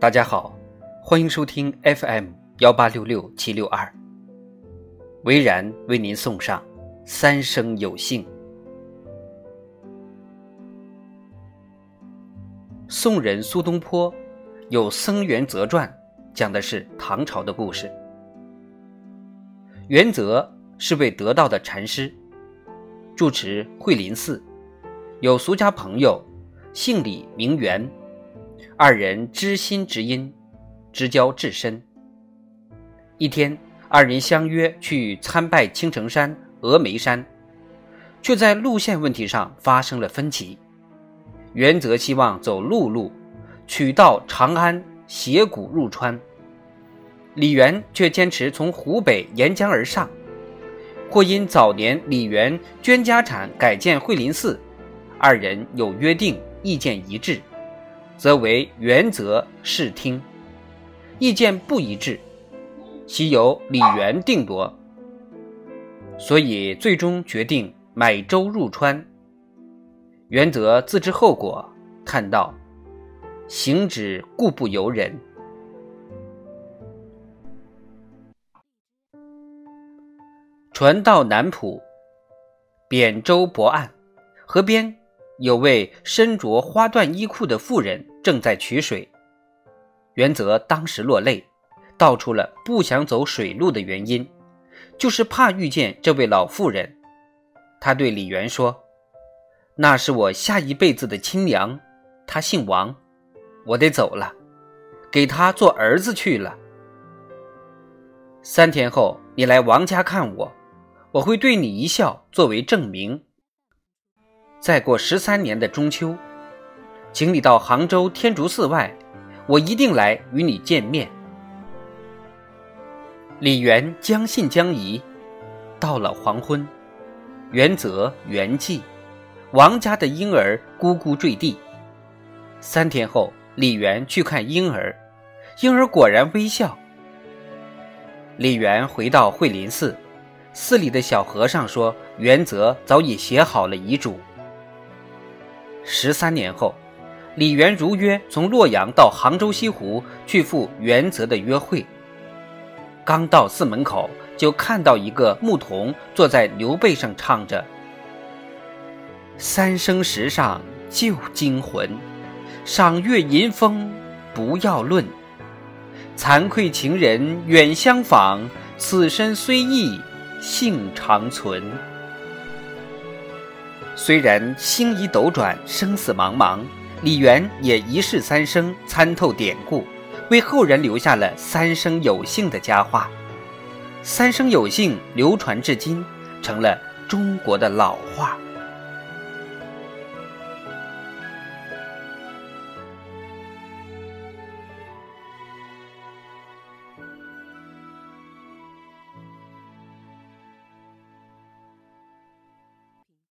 大家好，欢迎收听 FM 幺八六六七六二。维然为您送上《三生有幸》。宋人苏东坡有《僧元则传》，讲的是唐朝的故事。元则是位得道的禅师，住持慧林寺，有俗家朋友，姓李名元。二人知心知音，知交至深。一天，二人相约去参拜青城山、峨眉山，却在路线问题上发生了分歧。原则希望走陆路，取道长安，斜谷入川；李元却坚持从湖北沿江而上。或因早年李元捐家产改建惠林寺，二人有约定，意见一致。则为原则视听，意见不一致，其由李元定夺。所以最终决定买舟入川。原则自知后果，叹道：“行止固不由人。”船到南浦，扁舟泊岸，河边有位身着花缎衣裤的妇人。正在取水，元则当时落泪，道出了不想走水路的原因，就是怕遇见这位老妇人。他对李元说：“那是我下一辈子的亲娘，她姓王，我得走了，给她做儿子去了。三天后你来王家看我，我会对你一笑作为证明。再过十三年的中秋。”请你到杭州天竺寺外，我一定来与你见面。李元将信将疑，到了黄昏，元则圆寂，王家的婴儿咕咕坠地。三天后，李元去看婴儿，婴儿果然微笑。李元回到惠林寺，寺里的小和尚说，元则早已写好了遗嘱。十三年后。李元如约从洛阳到杭州西湖去赴元则的约会。刚到寺门口，就看到一个牧童坐在牛背上唱着：“三生石上旧精魂，赏月吟风不要论。惭愧情人远相访，此身虽异性长存。”虽然星移斗转，生死茫茫。李元也一世三生参透典故，为后人留下了“三生有幸”的佳话。“三生有幸”流传至今，成了中国的老话。